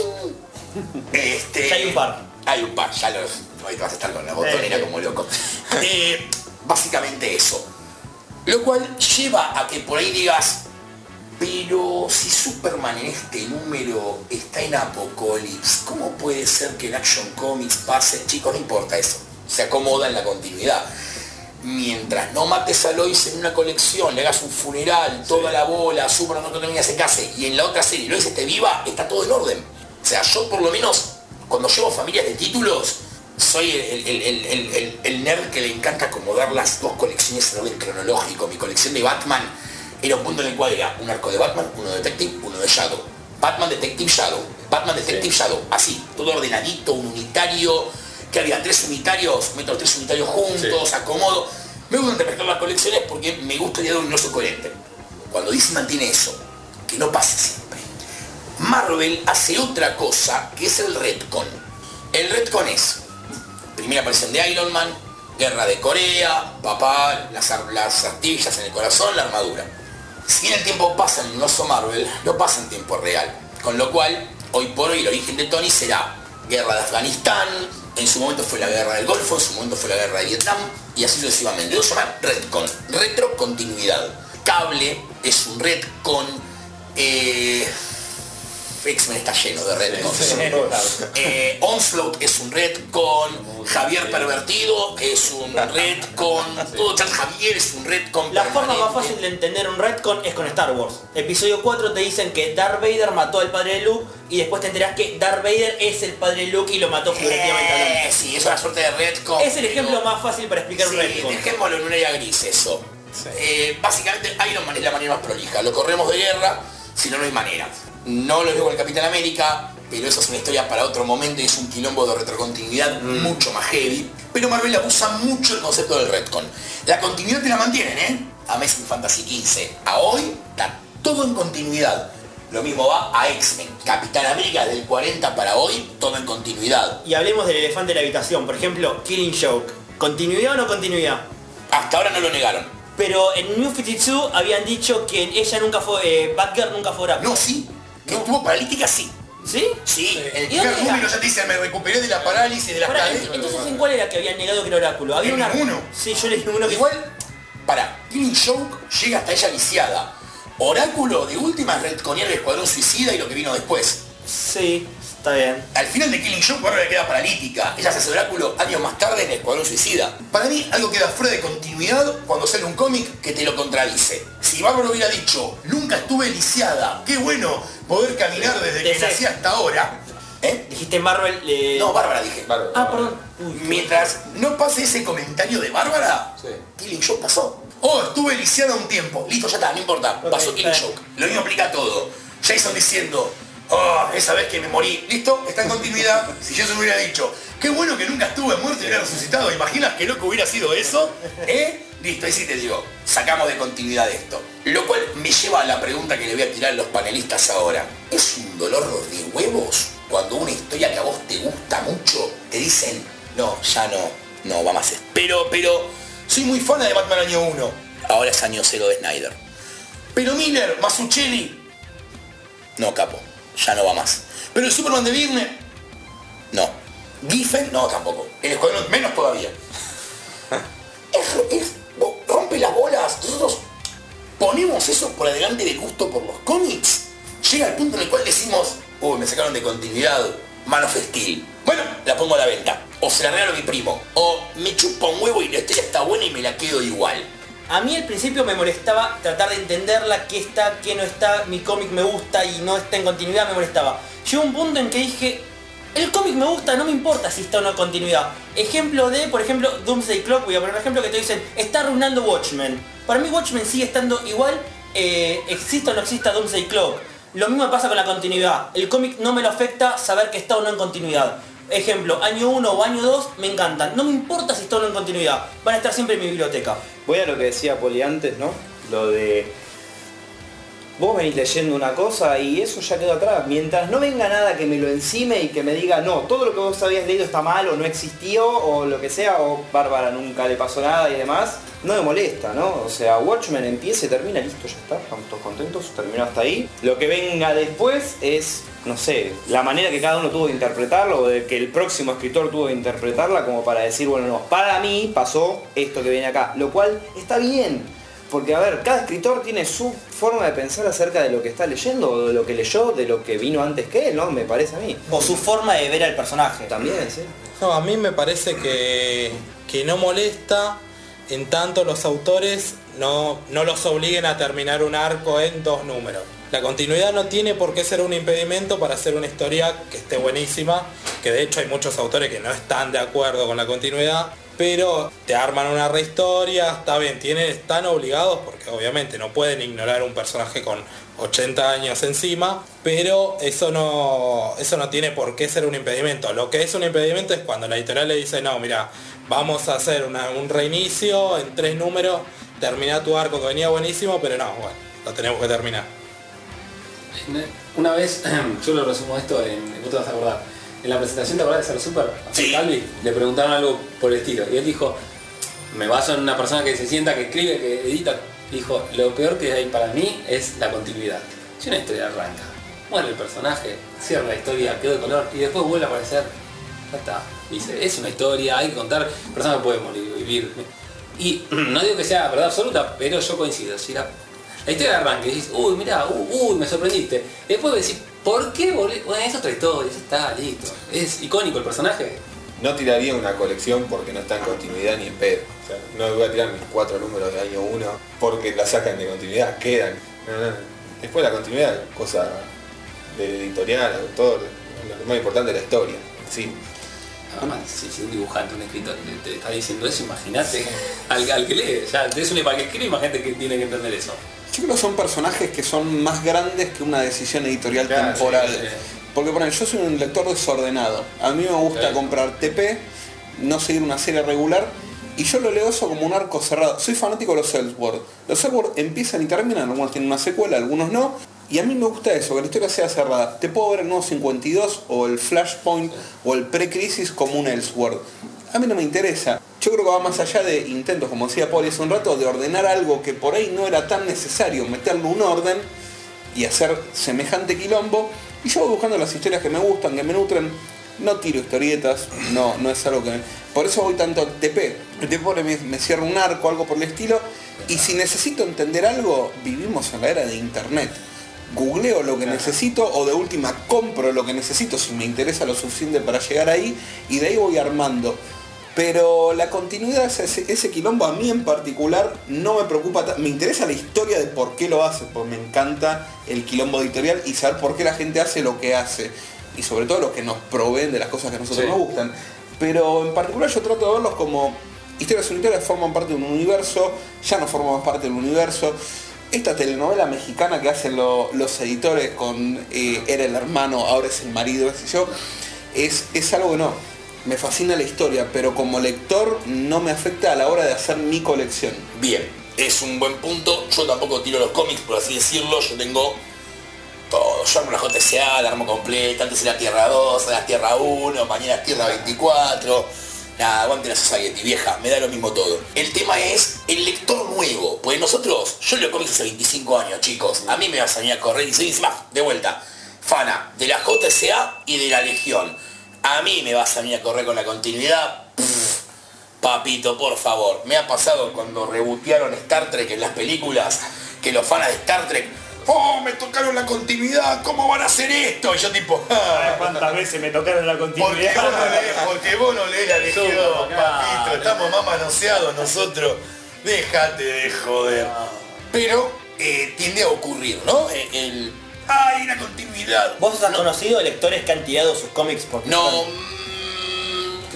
Speaker 1: Este,
Speaker 4: Ya hay un par.
Speaker 1: Hay un par, ya los. Ahí vas a estar con la botonera
Speaker 4: Eh.
Speaker 1: como loco. Eh, básicamente eso. Lo cual lleva a que por ahí digas, pero si Superman en este número está en Apocalipsis, ¿cómo puede ser que en Action Comics pase? Chicos, no importa eso. Se acomoda en la continuidad. Mientras no mates a Lois en una colección, le hagas un funeral, toda la bola, Superman no termina se case, y en la otra serie Lois esté viva, está todo en orden. O sea, yo por lo menos, cuando llevo familias de títulos, soy el, el- el- el- el- el nerd que le encanta acomodar las dos colecciones en orden cronológico. Mi colección de Batman era un punto en el cual era un arco de Batman, uno de Detective, uno de Shadow. Batman Detective Shadow, Batman Detective Shadow, así, todo ordenadito, un unitario, que había tres unitarios, meto los tres unitarios juntos, acomodo. Me gusta interpretar las colecciones porque me gusta la idea de un universo coherente. Cuando DC mantiene eso, que no pasa siempre. Marvel hace otra cosa que es el retcon. El retcon es primera aparición de Iron Man, Guerra de Corea, papá, las, las astillas en el corazón, la armadura. Si bien el tiempo pasa en el universo Marvel, no pasa en tiempo real. Con lo cual, hoy por hoy el origen de Tony será guerra de Afganistán, en su momento fue la guerra del Golfo, en su momento fue la guerra de Vietnam, y así sucesivamente. Lo llaman retcon, retrocontinuidad. Cable es un retcon, eh, X-Men está lleno de retcons. Eh, Onslaught es un retcon, Javier Pervertido es un retcon, todo Charles Javier es un retcon.
Speaker 4: La forma más fácil de entender un retcon es con Star Wars. Episodio 4 te dicen que Darth Vader mató al padre de Luke y después te enterás que Darth Vader es el padre de Luke y lo mató figurativamente.
Speaker 1: Eh, sí, es una suerte de retcon.
Speaker 4: Es el ejemplo
Speaker 1: pero-
Speaker 4: más fácil para explicar un
Speaker 1: Sí,
Speaker 4: retcon.
Speaker 1: dejémoslo en un área gris eso. Eh, básicamente Iron Man es la manera más prolija. Lo corremos de guerra, si no, no hay manera. No lo digo con el Capitán América, pero eso es una historia para otro momento y es un quilombo de retrocontinuidad mucho más heavy. Pero Marvel abusa mucho el concepto del retcon. La continuidad te la mantienen, ¿eh? Amazing Fantasy 15. A hoy está todo en continuidad. Lo mismo va a X-Men. Capitán América del 40 para hoy, todo en continuidad.
Speaker 4: Y hablemos del elefante de la habitación. Por ejemplo, Killing Joke. ¿Continuidad o no continuidad?
Speaker 1: Hasta ahora no lo negaron.
Speaker 4: Pero en New 52 habían dicho que ella nunca fue, eh, Batgirl nunca fue Oráculo.
Speaker 1: No, sí. Que estuvo paralítica, sí.
Speaker 4: ¿Sí?
Speaker 1: Sí, el
Speaker 4: ¿Y
Speaker 1: primer
Speaker 4: dónde
Speaker 1: ya te dice, me recuperé de la parálisis, de la
Speaker 4: Pará,
Speaker 1: cadena.
Speaker 4: entonces ¿en cuál era que habían negado que era Oráculo? Había
Speaker 1: En
Speaker 4: una...
Speaker 1: ninguno.
Speaker 4: Sí, yo leí uno que...
Speaker 1: Igual, para, Killing Joke llega hasta ella lisiada. Oráculo de última es retconear el Escuadrón Suicida y lo que vino después.
Speaker 4: Sí, está bien.
Speaker 1: Al final de Killing Joke, Bárbara queda paralítica. Ella se hace Oráculo años más tarde en el Escuadrón Suicida. Para mí, algo queda fuera de continuidad cuando sale un cómic que te lo contradice. Si Bárbara hubiera dicho, nunca estuve lisiada, qué bueno poder caminar desde que
Speaker 4: Desde-
Speaker 1: nací hasta ahora. ¿Eh?
Speaker 4: Dijiste Marvel... eh,
Speaker 1: No, Bárbara dije.
Speaker 4: Ah, perdón.
Speaker 1: Mientras no pase ese comentario de Bárbara,
Speaker 2: Sí.
Speaker 1: Killing Joke pasó. Oh, estuve lisiada un tiempo. Listo, ya está, no importa. Pasó Killing Joke. Lo mismo aplica todo. Jason diciendo, oh, esa vez que me morí. Listo, está en continuidad. si yo se hubiera dicho, qué bueno que nunca estuve muerto y hubiera resucitado. ¿Imaginas qué loco hubiera sido eso? ¿Eh? Listo, ahí sí te digo, sacamos de continuidad esto. Lo cual me lleva a la pregunta que le voy a tirar a los panelistas ahora. ¿Es un dolor de huevos cuando una historia que a vos te gusta mucho te dicen, no, ya no, no, vamos a hacer. Pero, pero, soy muy fan de Batman año 1. Ahora es año 0 de Snyder. Pero Miller, Masuccelli, no, capo, ya no va más. Pero el Superman de Virne, no. Giffen, no, tampoco. El Escuadrón, menos todavía. Es, es- bo- rompe las bolas. Nosotros ponemos eso por adelante de gusto por los cómics. Llega el punto en el cual decimos, uy, me sacaron de continuidad, Man of Steel. Bueno, la pongo a la venta. O se la regalo a mi primo. O me chupa un huevo y la historia está buena y me la quedo igual.
Speaker 4: A mí al principio me molestaba tratar de entenderla, qué está, qué no está, mi cómic me gusta y no está en continuidad, me molestaba. Llegó un punto en que dije, el cómic me gusta, no me importa si está o no en continuidad. Ejemplo de, por ejemplo, Doomsday Clock, voy a poner un ejemplo que te dicen, está arruinando Watchmen. Para mí Watchmen sigue estando igual, eh, exista o no exista Doomsday Clock. Lo mismo pasa con la continuidad. El cómic no me lo afecta saber que está o no en continuidad. Ejemplo, año 1 o año 2 me encantan. No me importa si está o no en continuidad. Van a estar siempre en mi biblioteca.
Speaker 3: Voy a lo que decía Poli antes, ¿no? Lo de... Vos venís leyendo una cosa y eso ya quedó atrás. Mientras no venga nada que me lo encime y que me diga, no, todo lo que vos habías leído está mal o no existió o lo que sea, o Bárbara nunca le pasó nada y demás, no me molesta, ¿no? O sea, Watchmen empieza y termina, listo, ya está, estamos todos contentos, terminó hasta ahí. Lo que venga después es, no sé, la manera que cada uno tuvo de interpretarlo o de que el próximo escritor tuvo de interpretarla como para decir, bueno, no, para mí pasó esto que viene acá, lo cual está bien. Porque, a ver, cada escritor tiene su forma de pensar acerca de lo que está leyendo, o de lo que leyó, de lo que vino antes que él, ¿no? Me parece a mí.
Speaker 4: O su forma de ver al personaje.
Speaker 3: También, sí.
Speaker 7: No, a mí me parece que, que no molesta en tanto los autores no, no los obliguen a terminar un arco en dos números. La continuidad no tiene por qué ser un impedimento para hacer una historia que esté buenísima, que de hecho hay muchos autores que no están de acuerdo con la continuidad, pero te arman una rehistoria, está bien, tienen, están obligados porque obviamente no pueden ignorar un personaje con 80 años encima, pero eso no, eso no tiene por qué ser un impedimento. Lo que es un impedimento es cuando la editorial le dice, no, mira, vamos a hacer una- un reinicio en tres números, termina tu arco que venía buenísimo, pero no, bueno, lo tenemos que terminar.
Speaker 2: Una vez, yo lo resumo esto en, no te vas a acordar, en la presentación de acordás de Ser Super,
Speaker 1: Sí.
Speaker 2: Calvi, le preguntaron algo por el estilo, y él dijo, me baso en una persona que se sienta, que escribe, que edita, dijo, lo peor que hay para mí es la continuidad. Si una historia arranca, muere el personaje, cierra la historia, quedó de color y después vuelve a aparecer, ya está. Dice, es una historia, hay que contar, la persona puede morir, vivir. Y no digo que sea verdad absoluta, pero yo coincido. Si la, historia arranca y dices, uy, mirá, uy, uy, me sorprendiste. Después decís, ¿por qué volví? Bueno, es otra historia, está, listo. Es icónico el personaje.
Speaker 8: No tiraría una colección porque no está en continuidad ni en pedo. O sea, no voy a tirar mis cuatro números de año 1 porque la sacan de continuidad, quedan. No, no, no. Después la continuidad, cosa de editorial, autor, lo más importante es la historia. Sí.
Speaker 2: Además, si, si un dibujante, un escritor te, te está diciendo eso, imagínate al, al que lee. Ya, es un para que escribe, imagínate que tiene que entender eso.
Speaker 5: Yo creo que son personajes que son más grandes que una decisión editorial
Speaker 2: Claro,
Speaker 5: temporal.
Speaker 2: sí, sí.
Speaker 5: Porque por ejemplo, yo soy un lector desordenado. A mí me gusta comprar TP, no seguir una serie regular. Y yo lo leo eso como un arco cerrado. Soy fanático de los Ellsworth. Los Ellsworth empiezan y terminan, algunos tienen una secuela, algunos no. Y a mí me gusta eso, que la historia sea cerrada. Te puedo ver el nuevo 52 o el Flashpoint o el pre-crisis como un Ellsworth. A mí no me interesa. Yo creo que va más allá de intentos, como decía Paul hace un rato, de ordenar algo que por ahí no era tan necesario, meterle un orden y hacer semejante quilombo. Y yo voy buscando las historias que me gustan, que me nutren. No tiro historietas, no, no es algo que... Por eso voy tanto al TP. El TP me, me cierra un arco, algo por el estilo. Y si necesito entender algo, vivimos en la era de internet. Googleo lo que necesito o de última compro lo que necesito si me interesa lo suficiente para llegar ahí y de ahí voy armando. Pero la continuidad, ese, ese quilombo a mí en particular no me preocupa, me interesa la historia de por qué lo hace, porque me encanta el quilombo editorial y saber por qué la gente hace lo que hace. Y sobre todo lo que nos proveen de las cosas que a nosotros
Speaker 2: Sí.
Speaker 5: nos gustan. Pero en particular yo trato de verlos como historias unitarias forman parte de un universo, ya no formamos parte del universo. Esta telenovela mexicana que hacen lo- los editores con eh, era el hermano, ahora es el marido, qué sé yo, es, es algo que no. Me fascina la historia, pero como lector no me afecta a la hora de hacer mi colección.
Speaker 1: Bien, es un buen punto. Yo tampoco tiro los cómics, por así decirlo. Yo tengo todo. Yo armo la JCA, la armo completa. Antes era Tierra 2, ahora Tierra 1, mañana Tierra 24. Nada, aguante la Society, vieja, me da lo mismo todo. El tema es el lector nuevo. Pues nosotros, yo leo cómics hace 25 años, chicos. A mí me vas a venir a correr y soy encima, de vuelta, fana de la JCA y de la Legión. A mí me vas a venir a correr con la continuidad. Pff, Papito, por favor, me ha pasado cuando rebotearon Star Trek en las películas, que los fans de Star Trek, oh, me tocaron la continuidad, ¿cómo van a hacer esto? Y yo tipo, "Ah,
Speaker 3: ¿Cuántas veces me tocaron la
Speaker 1: porque vos no lees, porque vos no lees la legión, papito, estamos más manoseados nosotros, déjate de joder. Pero eh, tiende a ocurrir, ¿no? Eh, El, ay, la continuidad.
Speaker 4: ¿Vos has conocido lectores que han tirado sus cómics porque
Speaker 1: No,
Speaker 4: son-
Speaker 1: mm,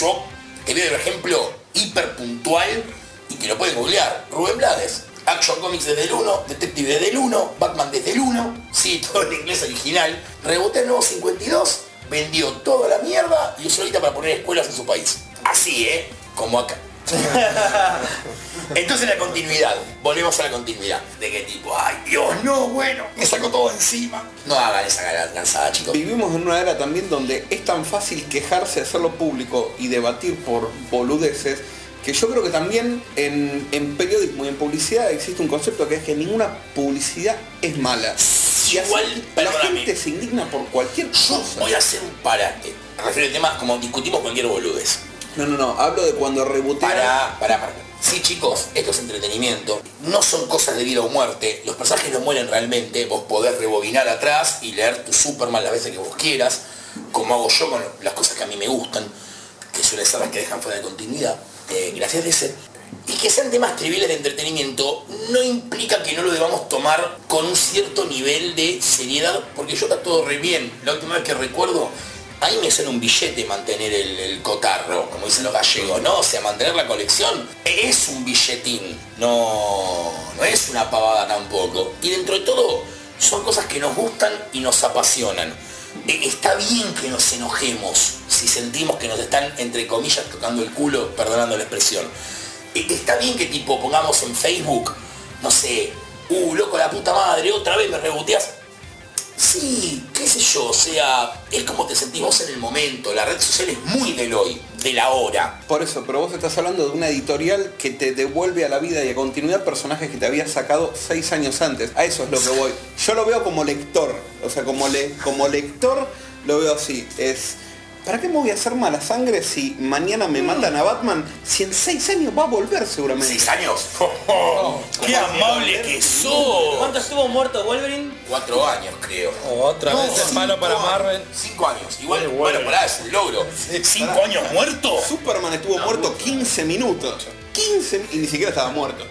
Speaker 1: yo veo el ejemplo hiper puntual y que lo pueden googlear. Rubén Blades, Action Comics desde el 1, Detective desde el 1, Batman desde el 1, sí, todo en inglés original. Reboté el nuevo 52, vendió toda la mierda y usó ahorita para poner escuelas en su país. Así, ¿eh? Como acá. Entonces la continuidad, volvemos a la continuidad. De qué tipo, ay Dios, no, bueno, me sacó todo encima. No hagan esa cansada, chicos.
Speaker 5: Vivimos en una era también donde es tan fácil quejarse, hacerlo público y debatir por boludeces, que yo creo que también en, en periodismo y en publicidad existe un concepto que es que ninguna publicidad es mala.
Speaker 1: Igual,
Speaker 5: la gente se indigna por cualquier
Speaker 1: Yo voy a hacer un parate. Me refiero al tema como discutimos cualquier boludez.
Speaker 5: No, no, no, hablo de cuando rebotean.
Speaker 1: Pará, pará, pará. Sí, chicos, esto es entretenimiento. No son cosas de vida o muerte. Los personajes no mueren realmente. Vos podés rebobinar atrás y leer tu Superman las veces que vos quieras, como hago yo con las cosas que a mí me gustan, que suelen ser las que dejan fuera de continuidad. Eh, gracias ese. Y que sean temas triviales de entretenimiento no implica que no lo debamos tomar con un cierto nivel de seriedad, porque yo está todo re bien. La última vez que recuerdo, ahí me suena un billete mantener el, cotarro, como dicen los gallegos, ¿no? O sea, mantener la colección es un billetín, no, no es una pavada tampoco. Y dentro de todo, son cosas que nos gustan y nos apasionan. Eh, Está bien que nos enojemos si sentimos que nos están, entre comillas, tocando el culo, perdonando la expresión. Eh, Está bien que tipo pongamos en Facebook, no sé, uh, loco la puta madre, otra vez me reboteas. Sí, qué sé yo, o sea, es como te sentís vos en el momento, la red social es muy del hoy, de la hora.
Speaker 5: Por eso, pero vos estás hablando de una editorial que te devuelve a la vida y a continuidad personajes que te habías sacado seis años antes. A eso es lo que voy. Yo lo veo como lector. O sea, como, le, como lector lo veo así. Es. ¿Para qué me voy a hacer mala sangre si mañana me matan a Batman? Si en seis años va a volver seguramente.
Speaker 1: ¿Seis años? ¡Qué amable que sos!
Speaker 4: ¿Cuánto estuvo muerto Wolverine?
Speaker 1: Cuatro años, creo.
Speaker 7: Otra
Speaker 1: No,
Speaker 7: vez es malo para. Marvel.
Speaker 1: Cinco años. Igual, bueno, pará, es un logro. ¿Cinco años muerto?
Speaker 5: Superman estuvo muerto 15 minutos. 15 y ni siquiera estaba muerto.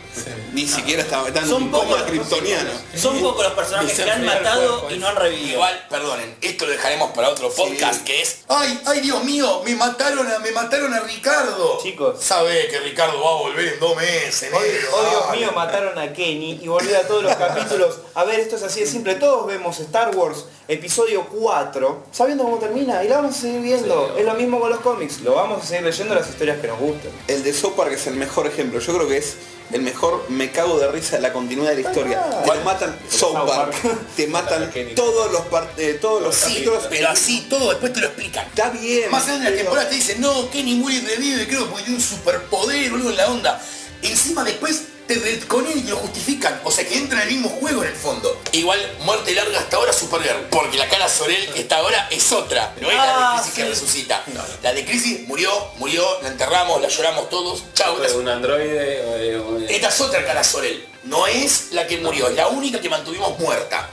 Speaker 5: Ni siquiera estaba, estaba en
Speaker 4: Son
Speaker 5: un coma kryptoniano.
Speaker 4: Son pocos los personajes que han matado y no han revivido.
Speaker 1: Igual, perdonen, esto lo dejaremos para otro podcast que es. ¡Ay, ay Dios mío! Me mataron a, me mataron a Ricardo.
Speaker 3: Chicos.
Speaker 1: Sabe que Ricardo va a volver en dos meses, negro,
Speaker 3: oh, Dios mío, mataron a Kenny y volví a todos los capítulos. A ver, esto es así de simple. Todos vemos Star Wars episodio 4, sabiendo cómo termina, y lo vamos a seguir viendo. Es lo mismo con los cómics. Lo vamos a seguir leyendo las historias que nos gustan.
Speaker 5: El de South Park es el mejor ejemplo. Yo creo que es el mejor me cago de risa de la continuidad de la historia.
Speaker 3: Ah.
Speaker 5: Te matan South Park. Te matan todos los eh, todos los
Speaker 1: Sí,
Speaker 5: capítulos.
Speaker 1: pero así todo después te lo explican.
Speaker 5: Está bien.
Speaker 1: Más allá de la
Speaker 5: pero-
Speaker 1: temporada te dicen, no, Kenny muere y revive, creo, porque tiene un superpoder, boludo, en la onda. Encima después te retconen y lo justifican. O sea que entra en el mismo juego en el fondo. Igual, muerte larga hasta ahora Supergirl. Porque la cara Sorel que está ahora es otra. No es la
Speaker 4: Ah,
Speaker 1: de Crisis que resucita. La de Crisis murió, murió, la enterramos, la lloramos todos. Chao.
Speaker 2: Fue un androide
Speaker 1: Esta es otra cara Sorel. No es la que murió, es la única que mantuvimos muerta.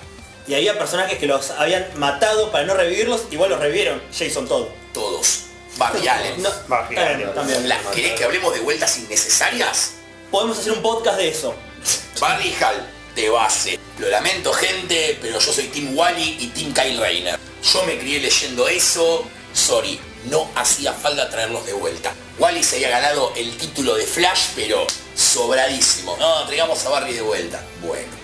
Speaker 4: Y había personajes que los habían matado para no revivirlos, igual los revivieron. Jason Todd.
Speaker 1: Todos. Barry Allen.
Speaker 4: No,
Speaker 3: Barry
Speaker 4: también,
Speaker 3: Allen.
Speaker 4: también.
Speaker 1: ¿La- ¿Querés que hablemos de vueltas innecesarias?
Speaker 4: Podemos hacer un podcast de eso.
Speaker 1: Barry Hall, de base. Lo lamento gente, pero yo soy Team Wally y Team Kyle Rayner. Yo me crié leyendo eso. Sorry, no hacía falta traerlos de vuelta. Wally se había ganado el título de Flash, pero sobradísimo. No, traigamos a Barry de vuelta. Bueno.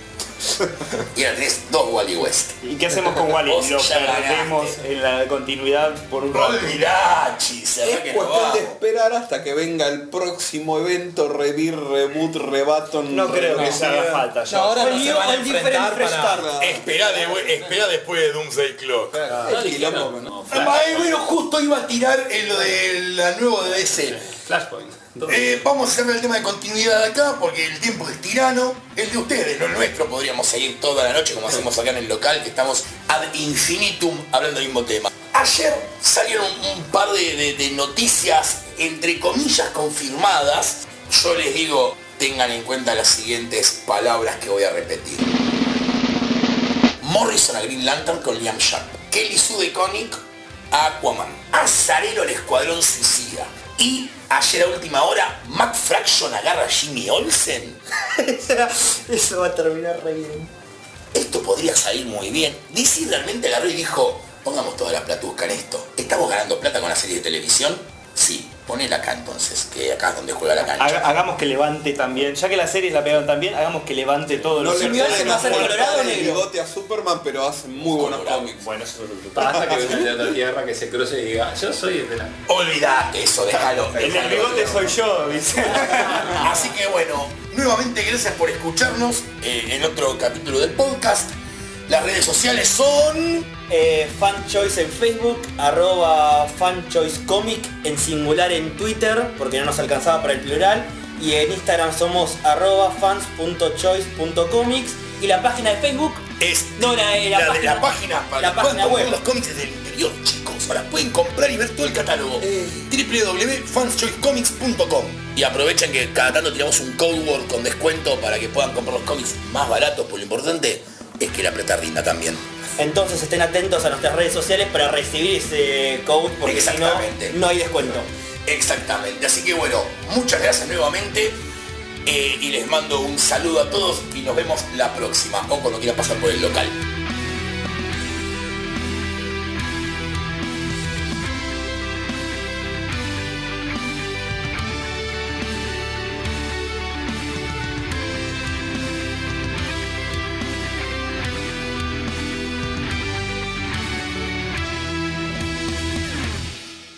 Speaker 1: Y ahora tenés dos Wally West.
Speaker 3: ¿Y qué hacemos con Wally?
Speaker 1: Vos
Speaker 3: Lo perdemos en la continuidad por un rato.
Speaker 5: Es
Speaker 1: que no
Speaker 5: cuestión de esperar hasta que venga el próximo evento, revir, reboot, rebaton.
Speaker 3: No creo que se haga falta
Speaker 7: No,
Speaker 3: ya.
Speaker 7: ahora no
Speaker 4: El
Speaker 7: se van a
Speaker 4: el
Speaker 7: enfrentar para...
Speaker 1: Espera, de- espera después de Doomsday Clock. Ay, bueno, justo iba a tirar en lo de la nuevo de DC.
Speaker 2: Flashpoint.
Speaker 1: Eh, vamos a hacer el tema de continuidad acá porque el tiempo es tirano. El de ustedes, no el nuestro. Podríamos seguir toda la noche como hacemos acá en el local, que estamos ad infinitum hablando del mismo tema. Ayer salieron un par de, noticias, entre comillas, confirmadas. Yo les digo, tengan en cuenta las siguientes palabras que voy a repetir. Morrison a Green Lantern con Liam Sharp. Kelly Sue de a Aquaman. Azarelo al Escuadrón Suicida. Y ayer a última hora, Mac Fraction agarra a Jimmy Olsen.
Speaker 4: Eso va a terminar re bien.
Speaker 1: Esto podría salir muy bien. DC realmente agarró y dijo, pongamos toda la platusca en esto. ¿Estamos ganando plata con la serie de televisión? Sí, ponela acá entonces, que acá es donde juega la cancha.
Speaker 3: Haga- hagamos que levante también, ya que las series la pegan también, hagamos que levante todo
Speaker 5: le
Speaker 4: Jimmy Olsen va a ser colorado o
Speaker 5: el
Speaker 4: negro.
Speaker 5: bigote a Superman, pero hace muy buenos
Speaker 1: Colorado.
Speaker 5: cómics.
Speaker 3: Bueno, eso es lo
Speaker 2: Basta que venga de otra tierra que se cruce y diga, yo soy el de la...
Speaker 1: Olvidate eso, déjalo.
Speaker 3: El del bigote soy yo, dice.
Speaker 1: Así que bueno, nuevamente gracias por escucharnos eh, en otro capítulo del podcast. Las redes sociales son...
Speaker 4: Eh, fanchoice en Facebook, arroba fanchoicecomic en singular en Twitter, porque no nos alcanzaba para el plural. Y en Instagram somos arroba fans.choice.comics. Y la página de Facebook
Speaker 1: Es
Speaker 4: No, la- la
Speaker 1: de
Speaker 4: página-
Speaker 1: la página para
Speaker 4: la página web.
Speaker 1: los cómics del interior, chicos. Ahora pueden comprar y ver todo el catálogo.
Speaker 4: Eh.
Speaker 1: www.fanschoicecomics.com Y aprovechen que cada tanto tiramos un code word con descuento para que puedan comprar los cómics más baratos, porque lo importante es que la plata rinda también.
Speaker 4: Entonces estén atentos a nuestras redes sociales para recibir ese code porque si no, no hay descuento.
Speaker 1: Exactamente. Así que bueno, muchas gracias nuevamente. eh, y les mando un saludo a todos y nos vemos la próxima o cuando quieran pasar por el local.